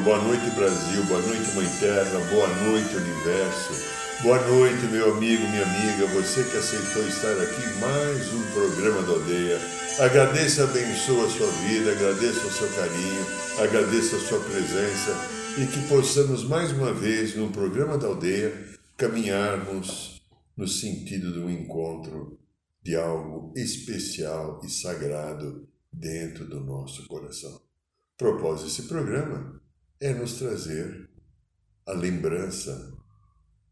Boa noite, Brasil, boa noite, Mãe Terra, boa noite, Universo, boa noite, meu amigo, minha amiga, você que aceitou estar aqui mais um programa da aldeia. Agradeço e abençoe a sua vida, agradeço o seu carinho, agradeço a sua presença e que possamos mais uma vez, no programa da aldeia, caminharmos no sentido de um encontro de algo especial e sagrado dentro do nosso coração propósito desse programa é nos trazer a lembrança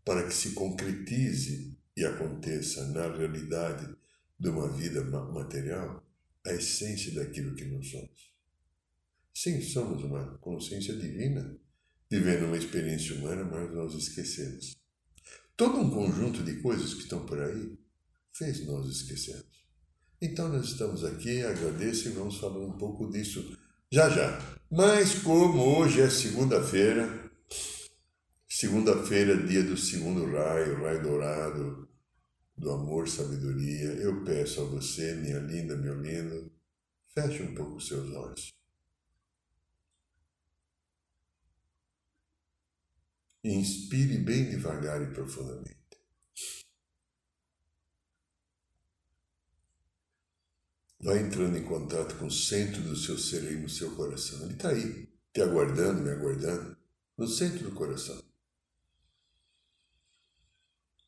para que se concretize e aconteça na realidade de uma vida material a essência daquilo que nós somos. Sim, somos uma consciência divina, vivendo uma experiência humana, mas nós esquecemos. Todo um conjunto de coisas que estão por aí fez nós esquecermos. Então nós estamos aqui, agradeço e vamos falar um pouco disso já já. Mas como hoje é segunda-feira, segunda-feira, dia do segundo raio, raio dourado, do amor, sabedoria, eu peço a você, minha linda, meu lindo, feche um pouco os seus olhos. Inspire bem devagar e profundamente. Vai entrando em contato com o centro do seu ser aí no seu coração. Ele está aí, te aguardando, me aguardando, no centro do coração.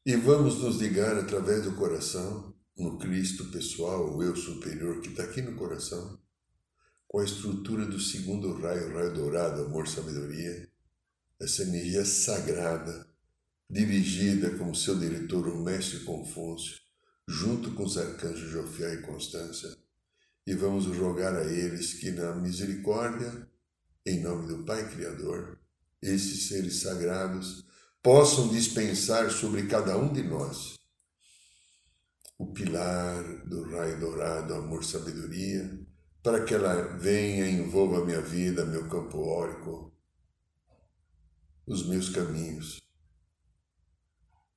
E vamos nos ligar através do coração no Cristo pessoal, o eu superior que está aqui no coração, com a estrutura do segundo raio, raio dourado, amor, sabedoria, essa energia sagrada, dirigida como seu diretor, o mestre Confúcio, junto com os arcanjos Jofiel e Constância, e vamos rogar a eles que, na misericórdia, em nome do Pai Criador, esses seres sagrados possam dispensar sobre cada um de nós o pilar do raio dourado, amor, sabedoria, para que ela venha e envolva a minha vida, meu campo órico, os meus caminhos,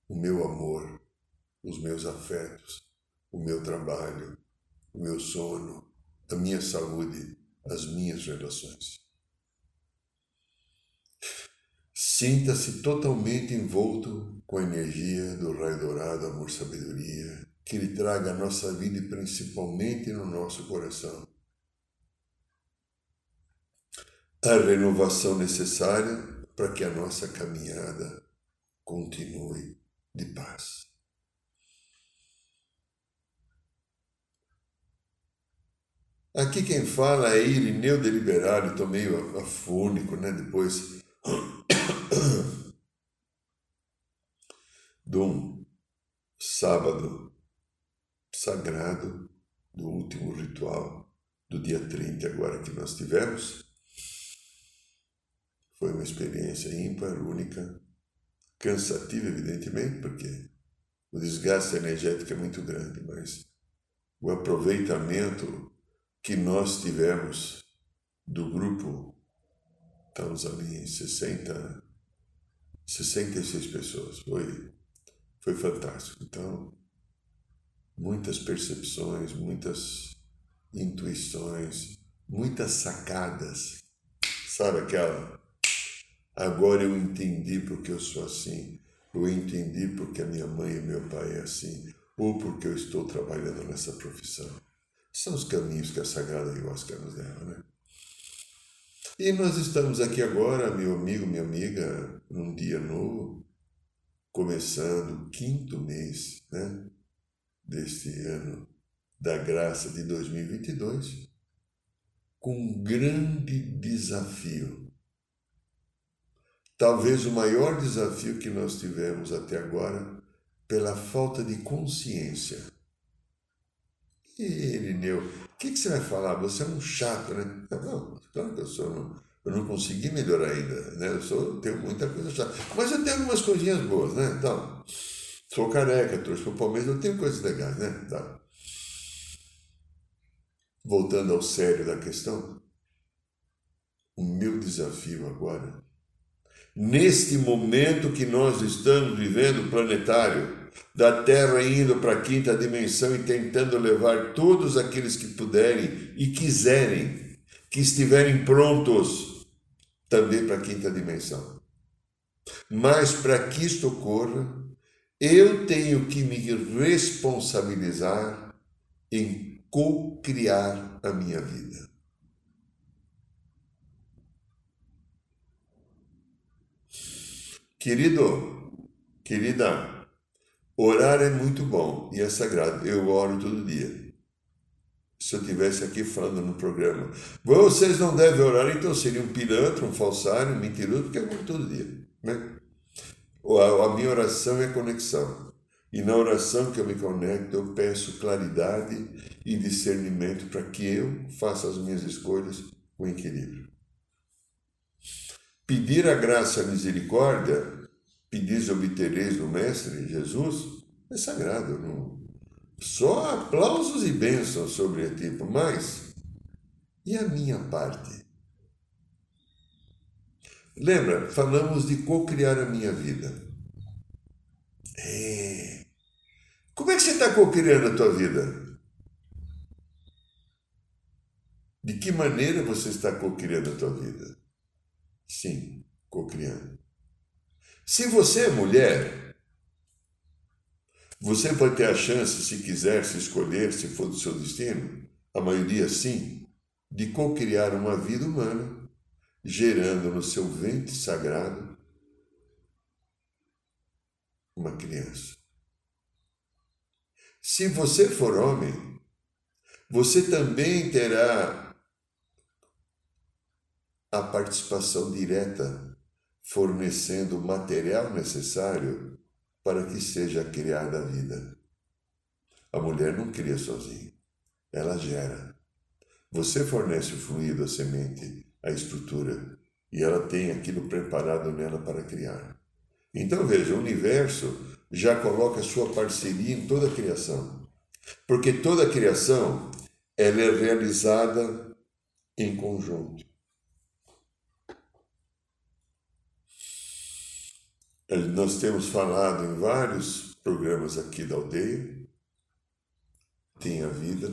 o meu amor, os meus afetos, o meu trabalho, o meu sono, a minha saúde, as minhas relações. Sinta-se totalmente envolto com a energia do raio dourado, amor, sabedoria, que lhe traga a nossa vida e principalmente no nosso coração. A renovação necessária para que a nossa caminhada continue de paz. Aqui quem fala é Irineu Deliberado, estou meio afônico, né? Depois de um sábado sagrado do último ritual do dia 30 agora que nós tivemos. Foi uma experiência ímpar, única, cansativa, evidentemente, porque o desgaste energético é muito grande, mas o aproveitamento que nós tivemos do grupo, estamos ali em 60, 66 pessoas. Foi, foi fantástico. Então, muitas percepções, muitas intuições, muitas sacadas. Sabe aquela? Agora eu entendi porque eu sou assim. Eu entendi porque a minha mãe e meu pai é assim. Ou porque eu estou trabalhando nessa profissão. São os caminhos que a Sagrada Ayahuasca nos leva, né? E nós estamos aqui agora, meu amigo, minha amiga, num dia novo, começando o quinto mês, né? Deste ano da graça de 2022, com um grande desafio. Talvez o maior desafio que nós tivemos até agora pela falta de consciência Irineu, o que, que, você vai falar? Você é um chato, né? Não, claro que eu sou. Eu não consegui melhorar ainda, né? Eu sou, tenho muita coisa chata. Mas eu tenho algumas coisinhas boas, né? Então, sou careca, trouxe para o Palmeiras, eu tenho coisas legais, né? Tá. Voltando ao sério da questão, o meu desafio agora, neste momento que nós estamos vivendo planetário, da Terra indo para a quinta dimensão e tentando levar todos aqueles que puderem e quiserem, que estiverem prontos também para a quinta dimensão. Mas para que isto ocorra, eu tenho que me responsabilizar em co-criar a minha vida. Querido, querida, orar é muito bom e é sagrado. Eu oro todo dia. Se eu tivesse aqui falando no programa, vocês não devem orar, então seria um pilantra, um falsário, um mentiroso, porque eu oro todo dia. Né? A minha oração é conexão. E na oração que eu me conecto, eu peço claridade e discernimento para que eu faça as minhas escolhas com equilíbrio. Pedir a graça e a misericórdia, pedis obtereis do Mestre Jesus, é sagrado. Não? Só aplausos e bênçãos sobre ti, mas e a minha parte? Lembra, falamos de co-criar a minha vida. É. Como é que você está co-criando a tua vida? De que maneira você está co-criando a tua vida? Sim, co-criando. Se você é mulher, você pode ter a chance, se quiser, se escolher, se for do seu destino, a maioria sim, de co-criar uma vida humana, gerando no seu ventre sagrado uma criança. Se você for homem, você também terá a participação direta, fornecendo o material necessário para que seja criada a vida. A mulher não cria sozinha, ela gera. Você fornece o fluido, a semente, a estrutura, e ela tem aquilo preparado nela para criar. Então veja, o universo já coloca sua parceria em toda a criação. Porque toda a criação ela é realizada em conjunto. Nós temos falado em vários programas aqui da aldeia, tem a vida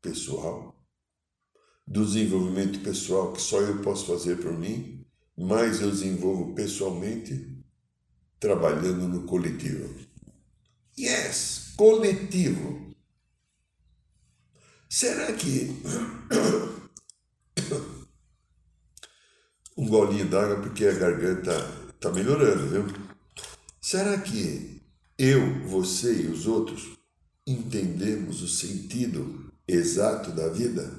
pessoal, do desenvolvimento pessoal que só eu posso fazer por mim, mas eu desenvolvo pessoalmente trabalhando no coletivo. Yes, coletivo. Será que um golinho d'água porque a garganta Está melhorando, viu? Será que eu, você e os outros entendemos o sentido exato da vida?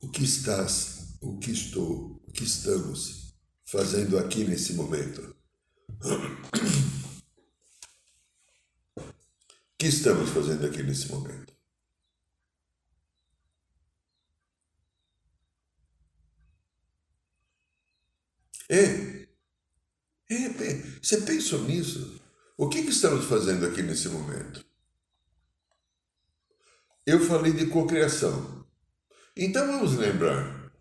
O que estás, o que estou, o que estamos fazendo aqui nesse momento? O que estamos fazendo aqui nesse momento? É. É, é. Pensou nisso? O que, que estamos fazendo aqui nesse momento? Eu falei de cocriação. Então vamos lembrar.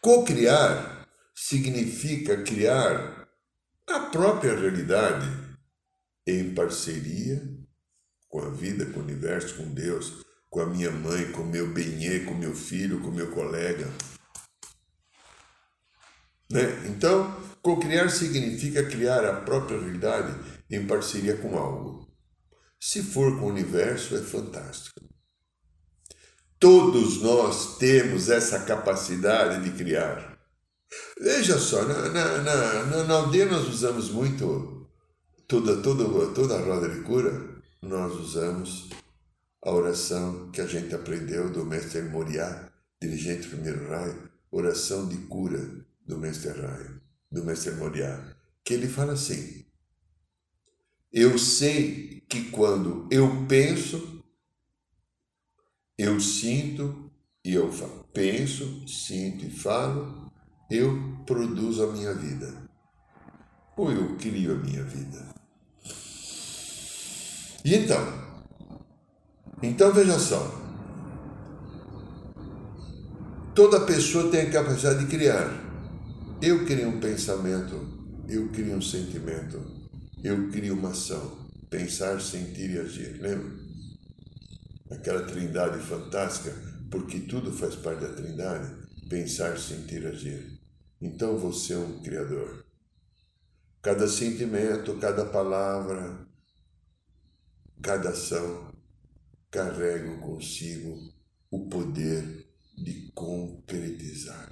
Cocriar significa criar a própria realidade em parceria com a vida, com o universo, com Deus, com a minha mãe, com meu benê, com meu filho, com meu colega. Né? Então, co-criar significa criar a própria realidade em parceria com algo. Se for com o universo, é fantástico. Todos nós temos essa capacidade de criar. Veja só, na, na, na, na aldeia nós usamos muito, toda, toda, toda a roda de cura, nós usamos a oração que a gente aprendeu do mestre Moriá, dirigente do primeiro raio, oração de cura do mestre Raio. Do Mestre Moriá, que ele fala assim: Eu sei que quando eu penso, eu sinto e eu falo. Penso, sinto e falo, eu produzo a minha vida. Ou eu crio a minha vida. E então? Então veja só. Toda pessoa tem a capacidade de criar. Eu crio um pensamento, eu crio um sentimento, eu crio uma ação. Pensar, sentir e agir. Lembra? Aquela trindade fantástica, porque tudo faz parte da trindade. Pensar, sentir, agir. Então você é um criador. Cada sentimento, cada palavra, cada ação carregam consigo o poder de concretizar.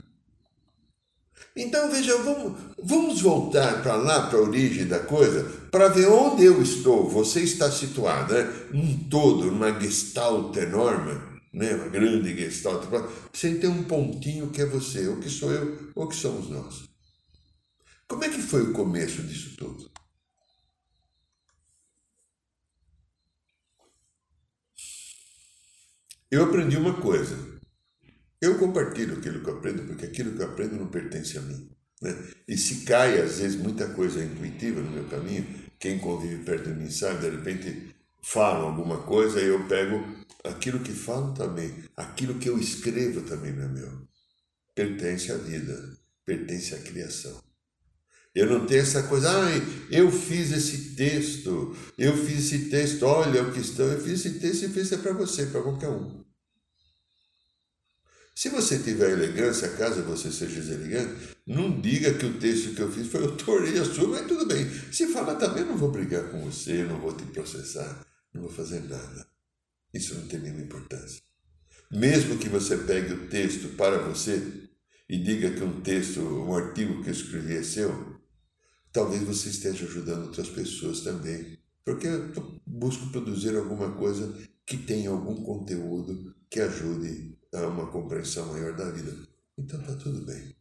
Então veja, vamos, vamos voltar para lá, para a origem da coisa, para ver onde eu estou. Você está situado, né? um todo, numa gestalt enorme, né? uma grande gestalt, sem ter um pontinho que é você, ou que sou eu, ou que somos nós. Como é que foi o começo disso tudo? Eu aprendi uma coisa. Eu compartilho aquilo que eu aprendo, porque aquilo que eu aprendo não pertence a mim. Né? E se cai, às vezes, muita coisa intuitiva no meu caminho, quem convive perto de mim sabe, de repente falam alguma coisa e eu pego aquilo que falam também, aquilo que eu escrevo também não é meu. Pertence à vida, pertence à criação. Eu não tenho essa coisa, ai, eu fiz esse texto, eu fiz esse texto, olha o que estão, eu fiz esse texto e fiz é para você, para qualquer um. Se você tiver elegância, caso você seja elegante, não diga que o texto que eu fiz foi autoria sua, mas tudo bem. Se falar também, não vou brigar com você, não vou te processar, não vou fazer nada. Isso não tem nenhuma importância. Mesmo que você pegue o texto para você e diga que um texto, um artigo que eu escrevi é seu, talvez você esteja ajudando outras pessoas também. Porque eu busco produzir alguma coisa que tenha algum conteúdo que ajude a uma compreensão maior da vida. Então está tudo bem.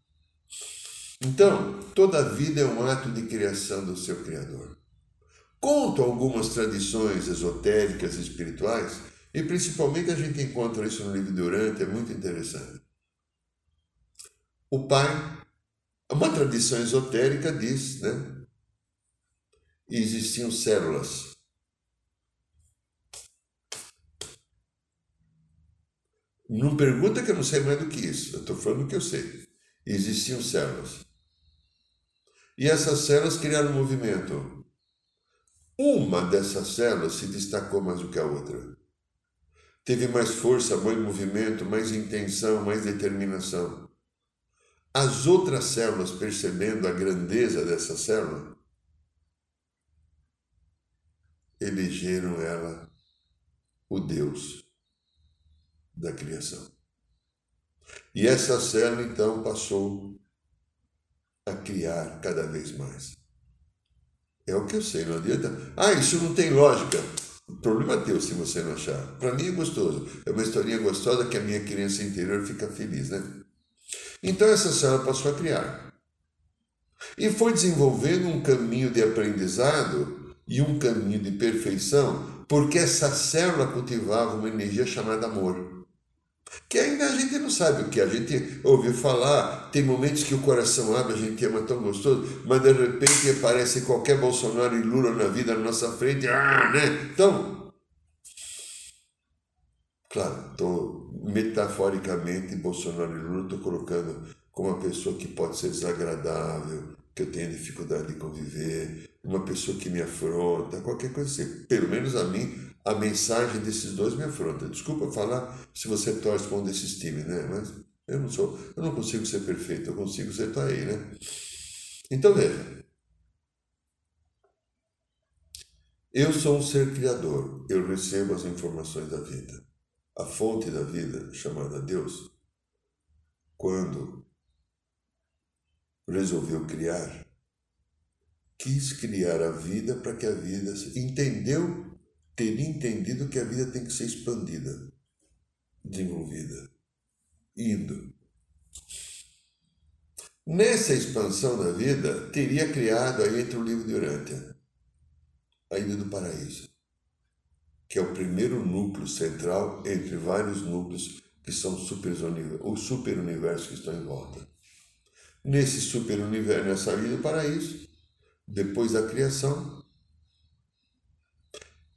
Então, toda vida é um ato de criação do seu Criador. Conto algumas tradições esotéricas e espirituais, e principalmente a gente encontra isso no livro de Urante, é muito interessante. O pai, uma tradição esotérica diz, né? Existiam células Não pergunta que eu não sei mais do que isso. Eu estou falando o que eu sei. Existiam células. E essas células criaram um movimento. Uma dessas células se destacou mais do que a outra. Teve mais força, mais movimento, mais intenção, mais determinação. As outras células, percebendo a grandeza dessa célula, elegeram ela o Deus da criação. E essa célula então passou a criar cada vez mais. É o que eu sei, não adianta. Ah, isso não tem lógica. Problema é teu se você não achar. Para mim é gostoso. É uma historinha gostosa que a minha criança interior fica feliz, né? Então essa célula passou a criar. E foi desenvolvendo um caminho de aprendizado e um caminho de perfeição, porque essa célula cultivava uma energia chamada amor que ainda a gente não sabe o que. A gente ouviu falar, tem momentos que o coração abre, a gente ama tão gostoso, mas de repente aparece qualquer Bolsonaro e Lula na vida na nossa frente, ah, né? Então, claro, estou metaforicamente Bolsonaro e Lula, estou colocando como uma pessoa que pode ser desagradável, que eu tenho dificuldade de conviver, uma pessoa que me afronta, qualquer coisa assim. Pelo menos a mim a mensagem desses dois me afronta. Desculpa falar se você torce para um desses times, né? Mas eu não sou, eu não consigo ser perfeito, eu consigo ser tá aí, né? Então veja. Eu sou um ser criador, eu recebo as informações da vida. A fonte da vida, chamada Deus, quando resolveu criar, quis criar a vida para que a vida entendeu teria entendido que a vida tem que ser expandida, desenvolvida, indo. Nessa expansão da vida, teria criado aí entre o livro de Urântia, a Ilha do Paraíso, que é o primeiro núcleo central entre vários núcleos que são super, universos que estão em volta. Nesse super universo, nessa Ilha do Paraíso, depois da criação,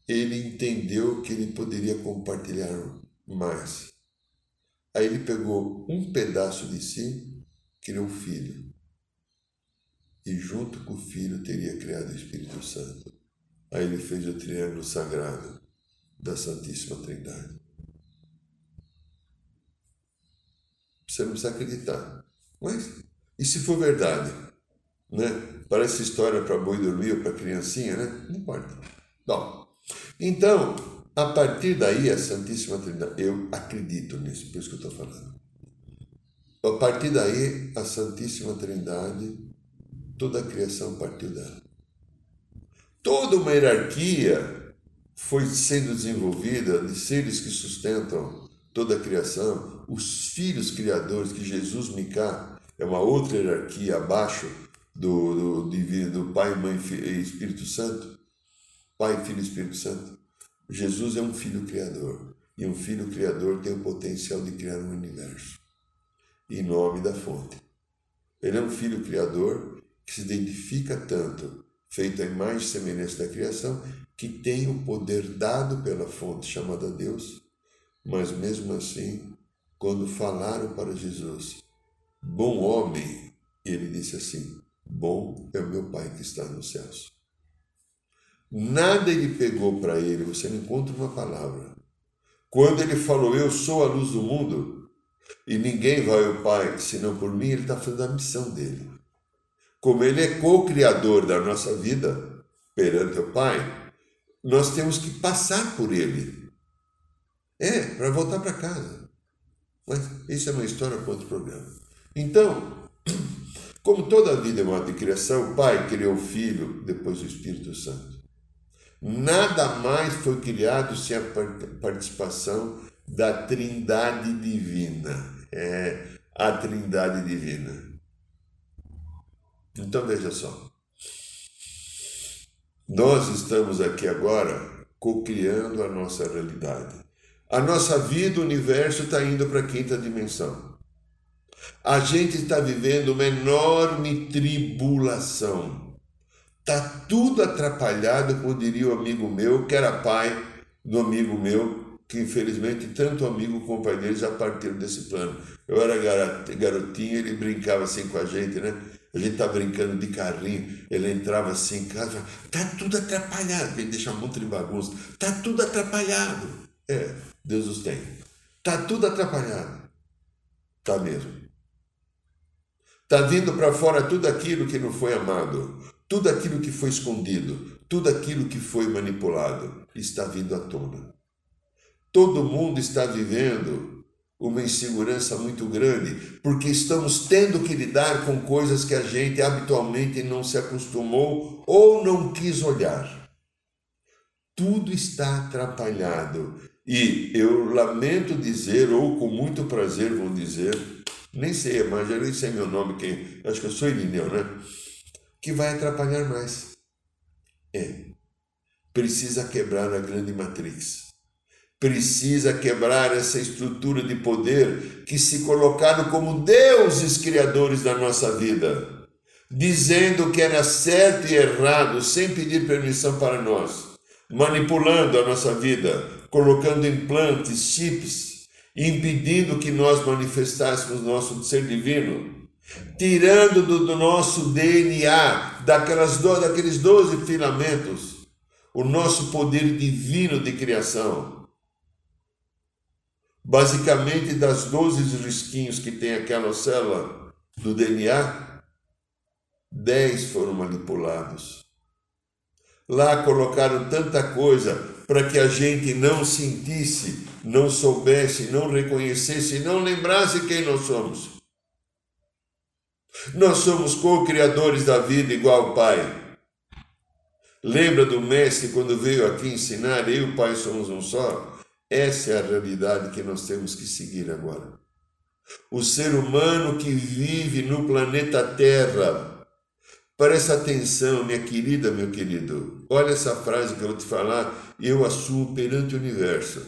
ele entendeu que ele poderia compartilhar mais. Aí ele pegou um pedaço de si criou o Filho. E junto com o Filho teria criado o Espírito Santo. Aí ele fez o triângulo sagrado da Santíssima Trindade. Você não precisa acreditar. Mas, e se for verdade? Né? Parece história para boi dormir ou para criancinha, né? Não importa. Bom, então, a partir daí, a Santíssima Trindade, eu acredito nisso, por isso que eu estou falando. A partir daí, a Santíssima Trindade, toda a criação partiu dela. Toda uma hierarquia foi sendo desenvolvida de seres que sustentam toda a criação, os filhos criadores, que Jesus Micá é uma outra hierarquia abaixo do, do do Pai, Mãe e Espírito Santo. Pai, Filho e Espírito Santo. Jesus é um filho criador. E um filho criador tem o potencial de criar um universo em nome da fonte. Ele é um filho criador que se identifica tanto, feito a imagem e semelhança da criação, que tem o poder dado pela fonte chamada Deus, mas mesmo assim, quando falaram para Jesus, bom homem, ele disse assim: Bom é o meu Pai que está nos céus. Nada ele pegou para ele, você não encontra uma palavra. Quando ele falou, Eu sou a luz do mundo, e ninguém vai ao Pai senão por mim, ele está fazendo a missão dele. Como ele é co-criador da nossa vida perante o Pai, nós temos que passar por ele. É, para voltar para casa. Mas isso é uma história para outro programa. Então, como toda a vida é uma de criação, o Pai criou o Filho, depois o Espírito Santo. Nada mais foi criado sem a participação da Trindade Divina. É a Trindade Divina. Então veja só. Nós estamos aqui agora co-criando a nossa realidade. A nossa vida, o universo está indo para a quinta dimensão. A gente está vivendo uma enorme tribulação. Está tudo atrapalhado, como diria o amigo meu, que era pai do amigo meu, que infelizmente tanto amigo como dele já partiram desse plano. Eu era garotinho, ele brincava assim com a gente, né? A gente tá brincando de carrinho, ele entrava assim em casa, falava, tá tudo atrapalhado, ele deixa um monte de bagunça, tá tudo atrapalhado. É, Deus os tem. Tá tudo atrapalhado. Tá mesmo. Tá vindo para fora tudo aquilo que não foi amado, tudo aquilo que foi escondido, tudo aquilo que foi manipulado, está vindo à tona. Todo mundo está vivendo uma insegurança muito grande, porque estamos tendo que lidar com coisas que a gente habitualmente não se acostumou ou não quis olhar. Tudo está atrapalhado. E eu lamento dizer, ou com muito prazer vou dizer, nem sei, mas já nem sei meu nome, quem, acho que eu sou Irineu, né? Que vai atrapalhar mais. É. Precisa quebrar a grande matriz precisa quebrar essa estrutura de poder que se colocaram como deuses criadores da nossa vida, dizendo que era certo e errado sem pedir permissão para nós, manipulando a nossa vida, colocando implantes, chips, impedindo que nós manifestássemos nosso ser divino, tirando do, do nosso DNA, daquelas do, daqueles doze filamentos, o nosso poder divino de criação Basicamente, das 12 risquinhos que tem aquela célula do DNA, 10 foram manipulados. Lá colocaram tanta coisa para que a gente não sentisse, não soubesse, não reconhecesse, não lembrasse quem nós somos. Nós somos co-criadores da vida igual o Pai. Lembra do mestre quando veio aqui ensinar, eu e o Pai somos um só? Essa é a realidade que nós temos que seguir agora. O ser humano que vive no planeta Terra. Presta atenção, minha querida, meu querido. Olha essa frase que eu vou te falar, eu assumo perante o universo.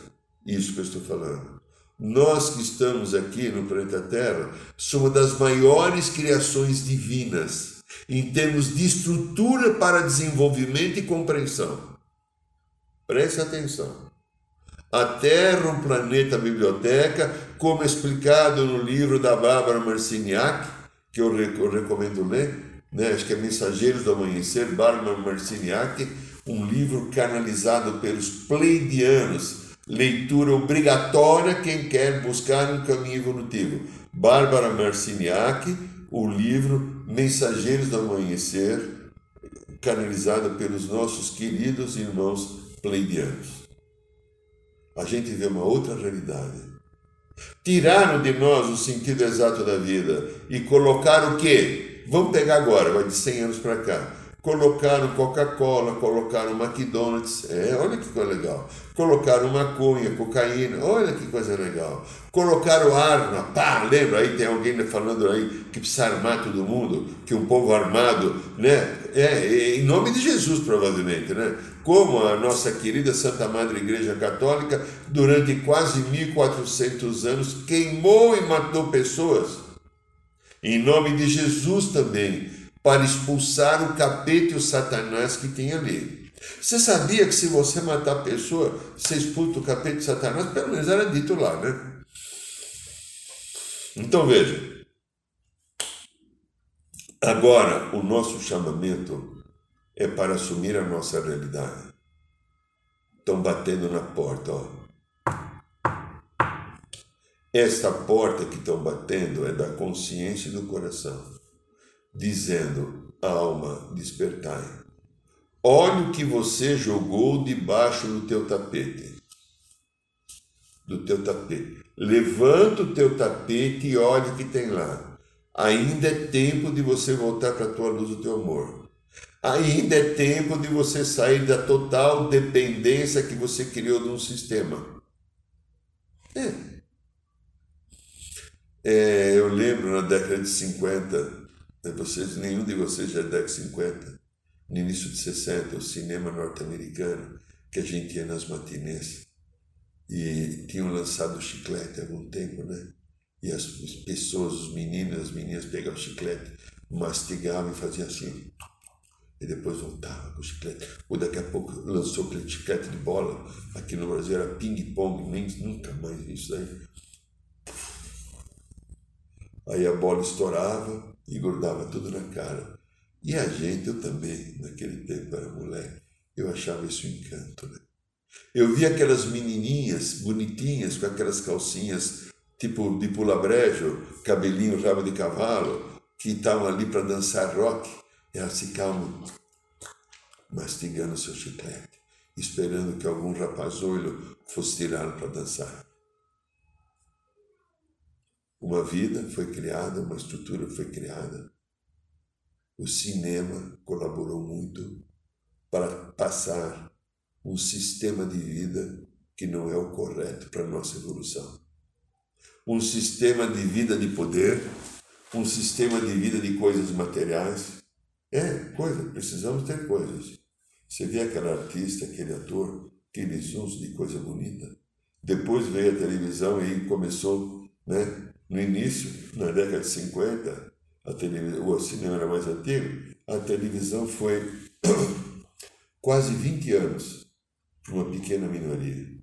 Isso que eu estou falando. Nós que estamos aqui no planeta Terra somos das maiores criações divinas em termos de estrutura para desenvolvimento e compreensão. Preste atenção. A Terra, um planeta biblioteca, como explicado no livro da Bárbara Marciniak, que eu, recomendo ler, né? acho que é Mensageiros do Amanhecer, Bárbara Marciniak, um livro canalizado pelos pleidianos, leitura obrigatória quem quer buscar um caminho evolutivo. Bárbara Marciniak, o livro Mensageiros do Amanhecer, canalizado pelos nossos queridos irmãos pleidianos. A gente vê uma outra realidade. Tiraram de nós o sentido exato da vida e colocaram o quê? Vamos pegar agora, vai de 100 anos para cá Colocaram Coca-Cola, colocaram McDonald's, é, olha que coisa legal. Colocaram maconha, cocaína, olha que coisa legal. Colocaram arma, pá, lembra? Aí tem alguém falando aí que precisa armar todo mundo, que um povo armado, né? É, em nome de Jesus, provavelmente, né? Como a nossa querida Santa Madre Igreja Católica, durante quase 1400 anos, queimou e matou pessoas. Em nome de Jesus também para expulsar o capeta e o satanás que tem ali. Você sabia que se você matar a pessoa, você expulsa o capeta e o satanás? Pelo menos era dito lá, né? Então veja. Agora, o nosso chamamento é para assumir a nossa realidade. Estão batendo na porta, ó. Esta porta que estão batendo é da consciência e do coração dizendo: Alma, despertai. Olha o que você jogou debaixo do teu tapete. Do teu tapete. Levanta o teu tapete e olha o que tem lá. Ainda é tempo de você voltar para a tua luz do teu amor. Ainda é tempo de você sair da total dependência que você criou de um sistema. É. é eu lembro na década de 50, vocês, nenhum de vocês já é década de 50, no início de 60, o cinema norte-americano, que a gente ia nas matinês. E tinham lançado o chiclete há algum tempo, né? E as pessoas, os meninos, as meninas pegavam o chiclete, mastigavam e faziam assim. E depois voltava com o chiclete. Ou daqui a pouco lançou aquele chiclete de bola. Aqui no Brasil era ping-pong, nem nunca mais isso aí. Aí a bola estourava, e grudava tudo na cara. E a gente, eu também, naquele tempo era moleque, eu achava isso um encanto, né? Eu via aquelas menininhas bonitinhas com aquelas calcinhas tipo de pula-brejo, cabelinho rabo de cavalo, que estavam ali para dançar rock, elas ficavam mastigando seu chiclete, esperando que algum rapazolho fosse tirá-lo para dançar. Uma vida foi criada, uma estrutura foi criada. O cinema colaborou muito para passar um sistema de vida que não é o correto para a nossa evolução. Um sistema de vida de poder, um sistema de vida de coisas materiais. É, coisa, precisamos ter coisas. Você vê aquele artista, aquele ator, aqueles uns de coisa bonita. Depois veio a televisão e começou né, no início, na década de 50, a televisão, o cinema era mais antigo, a televisão foi quase 20 anos para uma pequena minoria.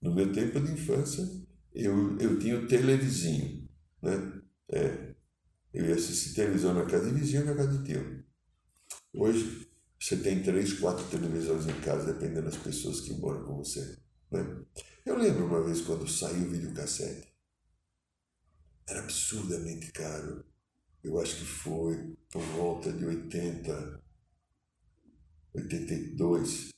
No meu tempo de infância, eu, eu tinha o televizinho, né? É, eu ia assistir televisão na casa de vizinho e na casa de tio. Hoje, você tem três, quatro televisões em casa, dependendo das pessoas que moram com você. Né? Eu lembro uma vez quando saiu o videocassete era absurdamente caro. Eu acho que foi por volta de 80, 82.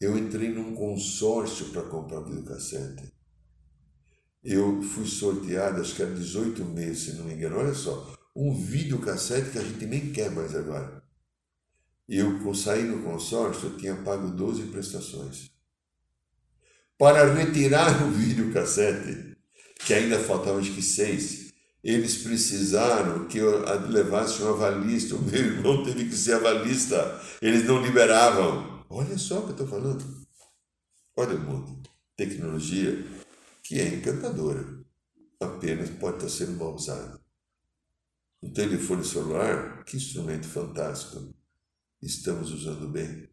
Eu entrei num consórcio para comprar um videocassete. Eu fui sorteado, acho que era 18 meses, se não me engano. Olha só, um videocassete que a gente nem quer mais agora. Eu, saí no consórcio, eu tinha pago 12 prestações. Para retirar o videocassete, que ainda faltavam acho que seis, eles precisaram que eu levasse um avalista. O meu irmão teve que ser avalista. Eles não liberavam. Olha só o que eu estou falando. Olha o mundo. Tecnologia que é encantadora. Apenas pode estar sendo mal usada. Um telefone celular, que instrumento fantástico. Estamos usando bem.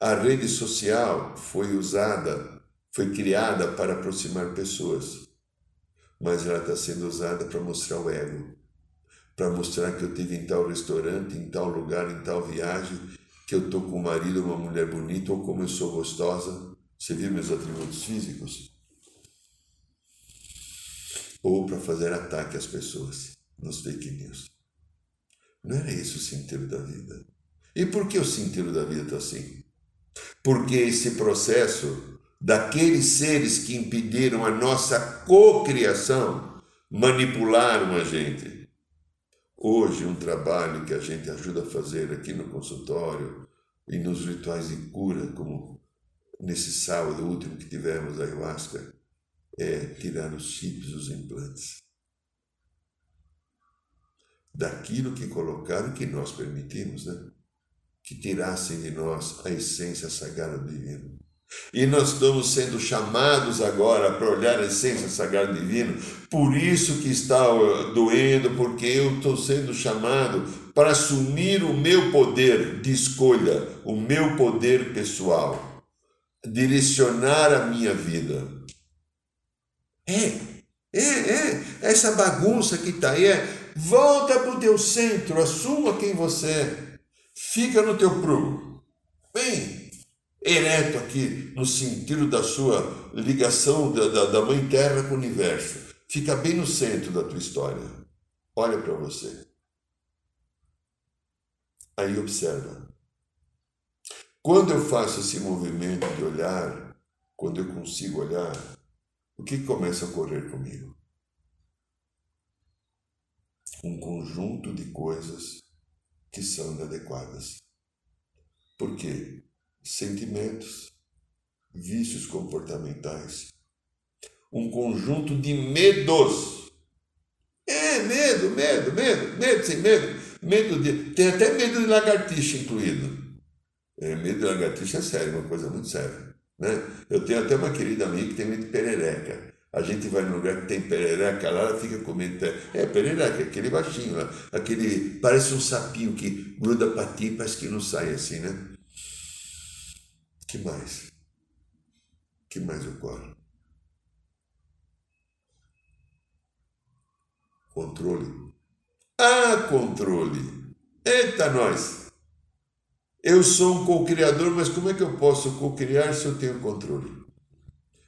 A rede social foi usada, foi criada para aproximar pessoas mas ela está sendo usada para mostrar o ego, para mostrar que eu tive em tal restaurante, em tal lugar, em tal viagem, que eu estou com um marido, uma mulher bonita, ou como eu sou gostosa. Você viu meus atributos físicos? Ou para fazer ataque às pessoas nos fake news. Não era isso o sentido da vida. E por que o sentido da vida está assim? Porque esse processo daqueles seres que impediram a nossa cocriação, manipularam a gente. Hoje, um trabalho que a gente ajuda a fazer aqui no consultório e nos rituais de cura, como nesse sábado último que tivemos a ayahuasca, é tirar os chips, os implantes. Daquilo que colocaram que nós permitimos, né? Que tirassem de nós a essência sagrada do divino. E nós estamos sendo chamados agora para olhar a essência sagrada divina. Por isso que está doendo, porque eu estou sendo chamado para assumir o meu poder de escolha, o meu poder pessoal, direcionar a minha vida. É, é, é, essa bagunça que está aí é, volta para o teu centro, assuma quem você é, fica no teu prumo. Vem, ereto aqui, no sentido da sua ligação da, da, da Mãe Terra com o universo. Fica bem no centro da tua história. Olha para você. Aí observa. Quando eu faço esse movimento de olhar, quando eu consigo olhar, o que começa a ocorrer comigo? Um conjunto de coisas que são inadequadas. Por quê? Sentimentos, vícios comportamentais, um conjunto de medos. É, medo, medo, medo, medo sem medo, medo de. Tem até medo de lagartixa incluído. É, medo de lagartixa é sério, uma coisa muito séria. Né? Eu tenho até uma querida amiga que tem medo de perereca. A gente vai num lugar que tem perereca lá, ela fica com medo. De... É, perereca, aquele baixinho lá. Aquele. Parece um sapinho que gruda para ti, parece que não sai assim, né? Que mais? que mais ocorre? Controle. Ah, controle! Eita, nós! Eu sou um co-criador, mas como é que eu posso co-criar se eu tenho controle?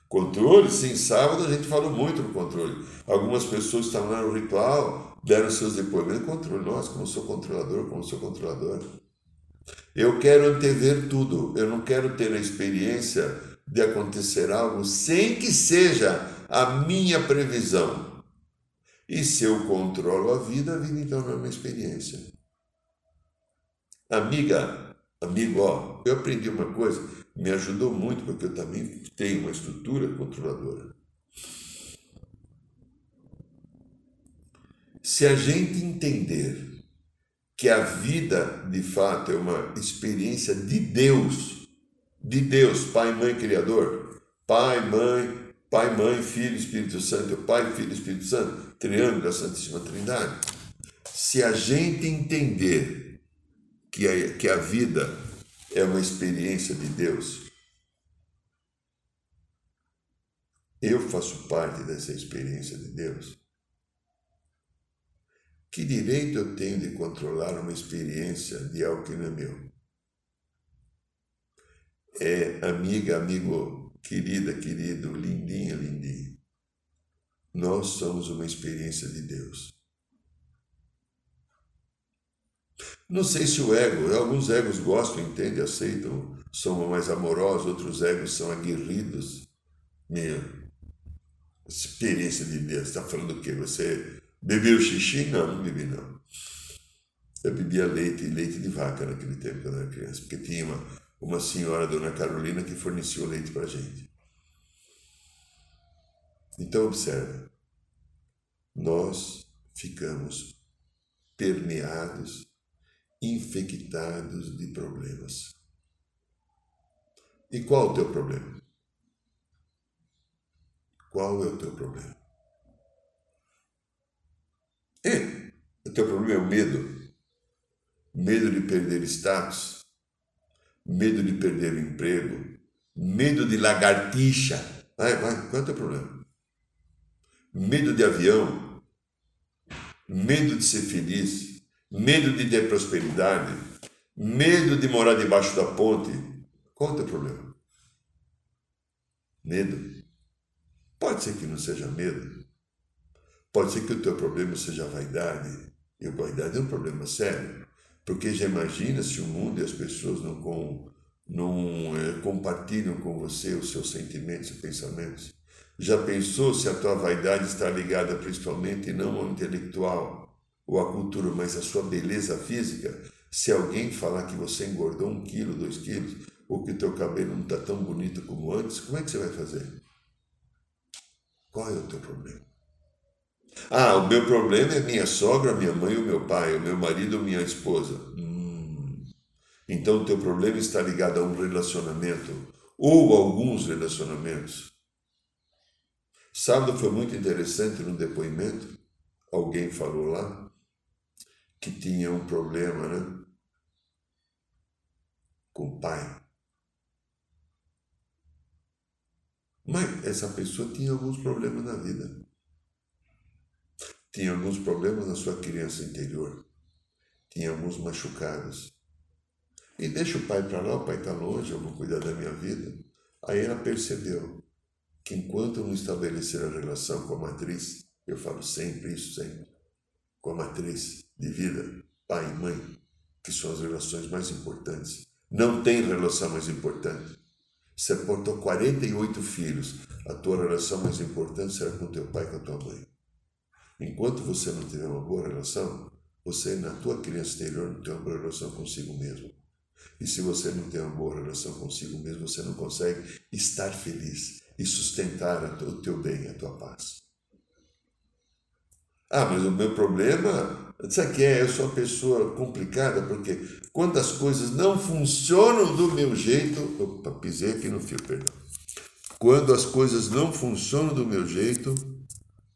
Controle, sim, sábado a gente falou muito no controle. Algumas pessoas estavam lá no ritual, deram seus depoimentos, controle. Nossa, como sou controlador, como sou controlador. Eu quero antever tudo, eu não quero ter a experiência de acontecer algo sem que seja a minha previsão. E se eu controlo a vida, a vida então não é uma experiência. Amiga, amigo, ó, eu aprendi uma coisa, me ajudou muito, porque eu também tenho uma estrutura controladora. Se a gente entender que a vida, de fato, é uma experiência de Deus, de Deus, Pai, Mãe, Criador, Pai, Mãe, Pai, Mãe, Filho, Espírito Santo, Pai, Filho, Espírito Santo, triângulo da Santíssima Trindade. Se a gente entender que a, que a vida é uma experiência de Deus, eu faço parte dessa experiência de Deus, que direito eu tenho de controlar uma experiência de algo que não é meu? É, amiga, amigo, querida, querido, lindinha, lindinho. Nós somos uma experiência de Deus. Não sei se o ego, alguns egos gostam, entendem, aceitam, são mais amorosos, outros egos são aguerridos. Minha experiência de Deus, está falando o quê? Você Bebeu xixi? Não, não bebi não. Eu bebia leite, leite de vaca naquele tempo quando eu era criança, porque tinha uma, uma senhora, Dona Carolina, que fornecia o leite para gente. Então observa, nós ficamos permeados, infectados de problemas. E qual o teu problema? Qual é o teu problema? É, o teu problema é o medo. Medo de perder status, medo de perder o emprego, medo de lagartixa. Vai, vai, qual é o teu problema? Medo de avião, medo de ser feliz, medo de ter prosperidade, medo de morar debaixo da ponte. Qual é o teu problema? Medo. Pode ser que não seja medo. Pode ser que o teu problema seja vaidade. E vaidade é um problema sério. Porque já imagina se o mundo e as pessoas não, com, não é, compartilham com você os seus sentimentos e pensamentos. Já pensou se a tua vaidade está ligada principalmente não ao intelectual ou à cultura, mas à sua beleza física? Se alguém falar que você engordou um quilo, dois quilos, ou que o teu cabelo não está tão bonito como antes, como é que você vai fazer? Qual é o teu problema? Ah, o meu problema é minha sogra, minha mãe ou meu pai, o meu marido ou minha esposa. Hum. Então o teu problema está ligado a um relacionamento ou alguns relacionamentos. Sábado foi muito interessante no depoimento. Alguém falou lá que tinha um problema, né? Com o pai. Mas essa pessoa tinha alguns problemas na vida. Tinha alguns problemas na sua criança interior. Tinha alguns machucados. E deixa o pai para lá, o pai está longe, eu vou cuidar da minha vida. Aí ela percebeu que enquanto não estabelecer a relação com a matriz, eu falo sempre isso, sempre, com a matriz de vida, pai e mãe, que são as relações mais importantes. Não tem relação mais importante. Você portou 48 filhos. A tua relação mais importante será com teu pai e com a tua mãe. Enquanto você não tiver uma boa relação, você, na tua criança interior, não tem uma boa relação consigo mesmo. E se você não tem uma boa relação consigo mesmo, você não consegue estar feliz e sustentar o teu bem, a tua paz. Ah, mas o meu problema, sabe que é? Eu sou uma pessoa complicada, porque quando as coisas não funcionam do meu jeito. Opa, pisei aqui no fio, perdão. Quando as coisas não funcionam do meu jeito,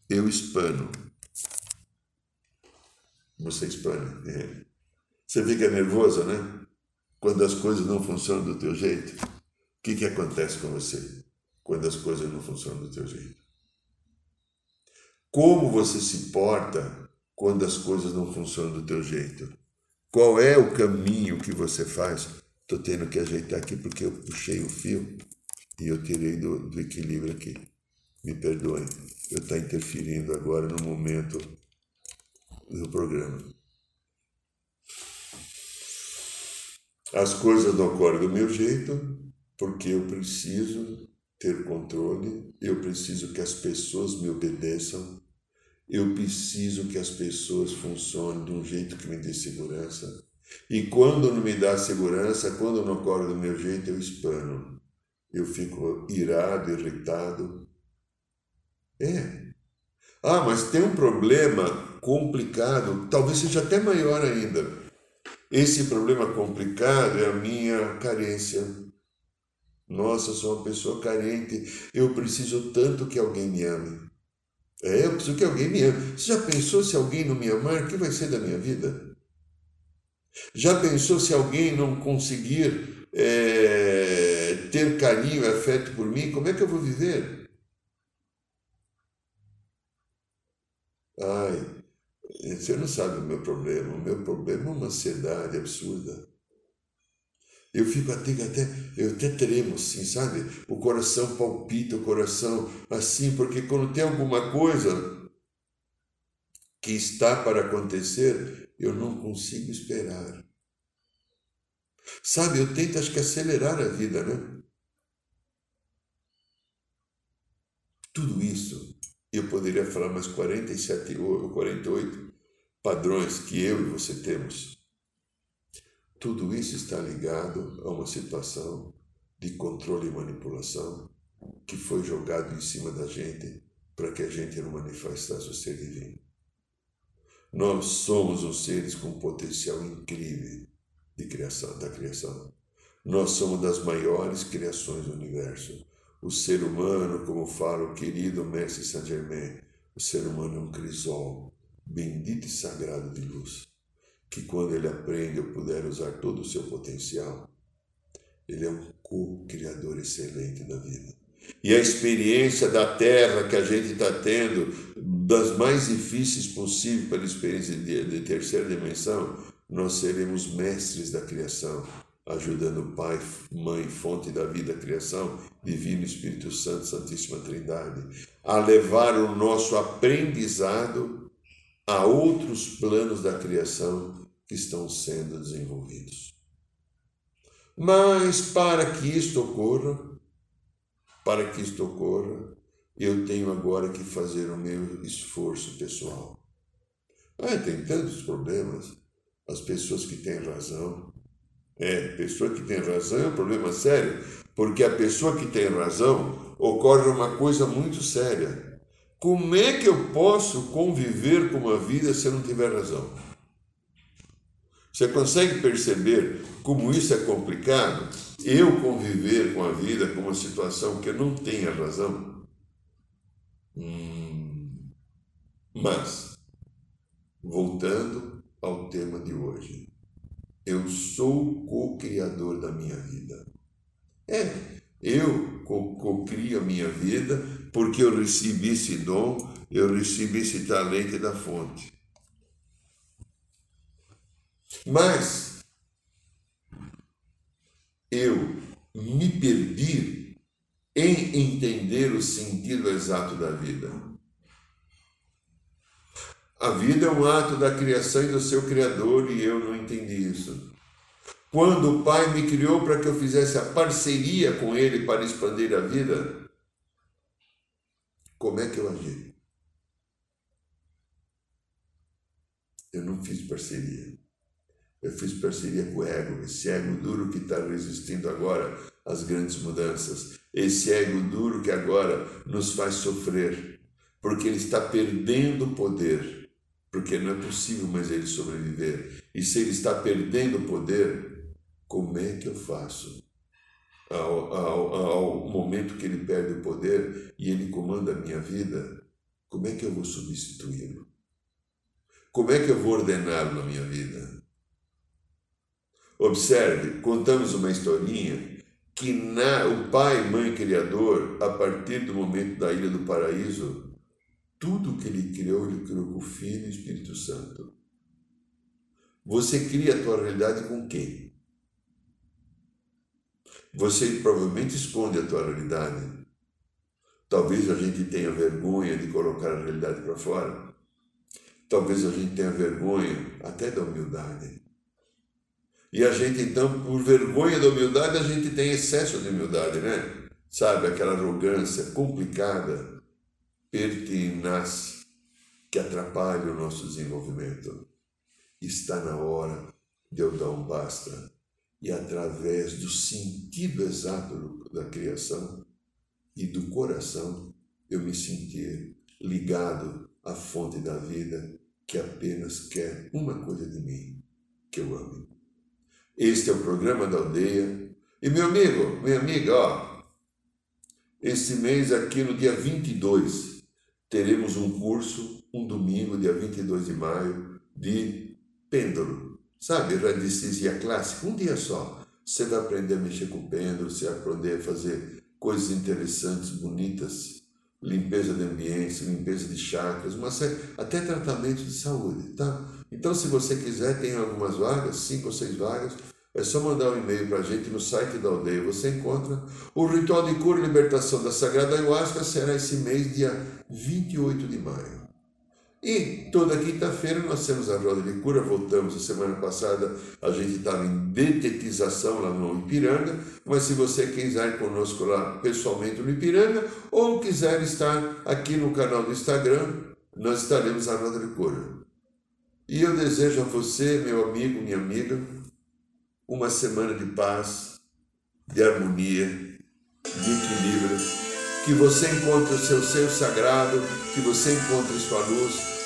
eu espano. Você. É. Você fica nervoso, né? Quando as coisas não funcionam do teu jeito. O que, que acontece com você quando as coisas não funcionam do teu jeito? Como você se porta quando as coisas não funcionam do teu jeito? Qual é o caminho que você faz? Estou tendo que ajeitar aqui porque eu puxei o fio e eu tirei do, do equilíbrio aqui. Me perdoem, eu estou interferindo agora no momento do programa. As coisas não ocorrem do meu jeito porque eu preciso ter controle, eu preciso que as pessoas me obedeçam, eu preciso que as pessoas funcionem de um jeito que me dê segurança. E quando não me dá segurança, quando não ocorre do meu jeito, eu espano. Eu fico irado, irritado. É. Ah, mas tem um problema complicado, talvez seja até maior ainda. Esse problema complicado é a minha carência. Nossa, sou uma pessoa carente. Eu preciso tanto que alguém me ame. É, eu preciso que alguém me ame. Você já pensou se alguém não me amar, o que vai ser da minha vida? Já pensou se alguém não conseguir é, ter carinho e afeto por mim, como é que eu vou viver? Ai, você não sabe o meu problema. O meu problema é uma ansiedade absurda. Eu fico até, até, eu até tremo, assim, sabe? O coração palpita, o coração assim, porque quando tem alguma coisa que está para acontecer, eu não consigo esperar. Sabe, eu tento, acho que, acelerar a vida, né? Tudo isso, eu poderia falar mais 47 ou 48 padrões que eu e você temos. Tudo isso está ligado a uma situação de controle e manipulação que foi jogado em cima da gente para que a gente não manifestasse o ser divino. Nós somos os seres com um potencial incrível de criação, da criação. Nós somos das maiores criações do universo. O ser humano, como fala o querido mestre Saint Germain, o ser humano é um crisol, bendito e sagrado de luz, que quando ele aprende ou puder usar todo o seu potencial, ele é um co-criador excelente da vida. E a experiência da Terra que a gente está tendo, das mais difíceis possíveis para a experiência de, de terceira dimensão, nós seremos mestres da criação, ajudando Pai, Mãe, fonte da vida, criação, Divino Espírito Santo, Santíssima Trindade, a levar o nosso aprendizado a outros planos da criação que estão sendo desenvolvidos. Mas para que isto ocorra, para que isto ocorra, eu tenho agora que fazer o meu esforço pessoal. Ah, tem tantos problemas. As pessoas que têm razão. É, pessoa que tem razão é um problema sério, porque a pessoa que tem razão ocorre uma coisa muito séria. Como é que eu posso conviver com uma vida se eu não tiver razão? Você consegue perceber como isso é complicado? Eu conviver com a vida com uma situação que eu não tenha razão? Hum. Mas, voltando ao tema de hoje, eu sou co-criador da minha vida. É, eu co-crio a minha vida porque eu recebi esse dom, eu recebi esse talento da fonte. Mas eu me perdi em entender o sentido exato da vida. A vida é um ato da criação e do seu Criador e eu não entendi isso. Quando o Pai me criou para que eu fizesse a parceria com Ele para expandir a vida, como é que eu agi? Eu não fiz parceria. Eu fiz parceria com o ego, esse ego duro que está resistindo agora às grandes mudanças, esse ego duro que agora nos faz sofrer, porque ele está perdendo o poder, porque não é possível mais ele sobreviver. E se ele está perdendo o poder, como é que eu faço? Ao, ao, ao momento que ele perde o poder e ele comanda a minha vida, como é que eu vou substituí-lo? Como é que eu vou ordená-lo na minha vida? Observe, contamos uma historinha que na, o Pai, Mãe Criador, a partir do momento da Ilha do Paraíso, tudo que ele criou, ele criou com o Filho e o Espírito Santo. Você cria a tua realidade com quem? Você provavelmente esconde a tua realidade. Talvez a gente tenha vergonha de colocar a realidade para fora. Talvez a gente tenha vergonha até da humildade. E a gente, então, por vergonha da humildade, a gente tem excesso de humildade, né? Sabe, aquela arrogância complicada, pertinaz, que atrapalha o nosso desenvolvimento. Está na hora de eu dar um basta e, através do sentido exato da criação e do coração, eu me sentir ligado à fonte da vida que apenas quer uma coisa de mim, que eu ame. Este é o programa da aldeia. E meu amigo, minha amiga, ó, esse mês aqui no dia 22 teremos um curso, um domingo, dia 22 de maio, de pêndulo. Sabe, radiestesia clássica, um dia só. Você vai aprender a mexer com pêndulo, você vai aprender a fazer coisas interessantes, bonitas, limpeza de ambiente, limpeza de chakras, uma série, até tratamento de saúde, tá? Então, se você quiser, tem algumas vagas, cinco ou seis vagas, é só mandar um e-mail para a gente no site da aldeia. Você encontra o ritual de cura e libertação da Sagrada Ayahuasca será esse mês, dia 28 de maio. E toda quinta-feira nós temos a roda de cura, voltamos. A semana passada a gente estava em detetização lá no Ipiranga, mas se você quiser ir conosco lá pessoalmente no Ipiranga ou quiser estar aqui no canal do Instagram, nós estaremos na roda de cura. E eu desejo a você, meu amigo, minha amiga, uma semana de paz, de harmonia, de equilíbrio. Que você encontre o seu ser sagrado, que você encontre sua luz,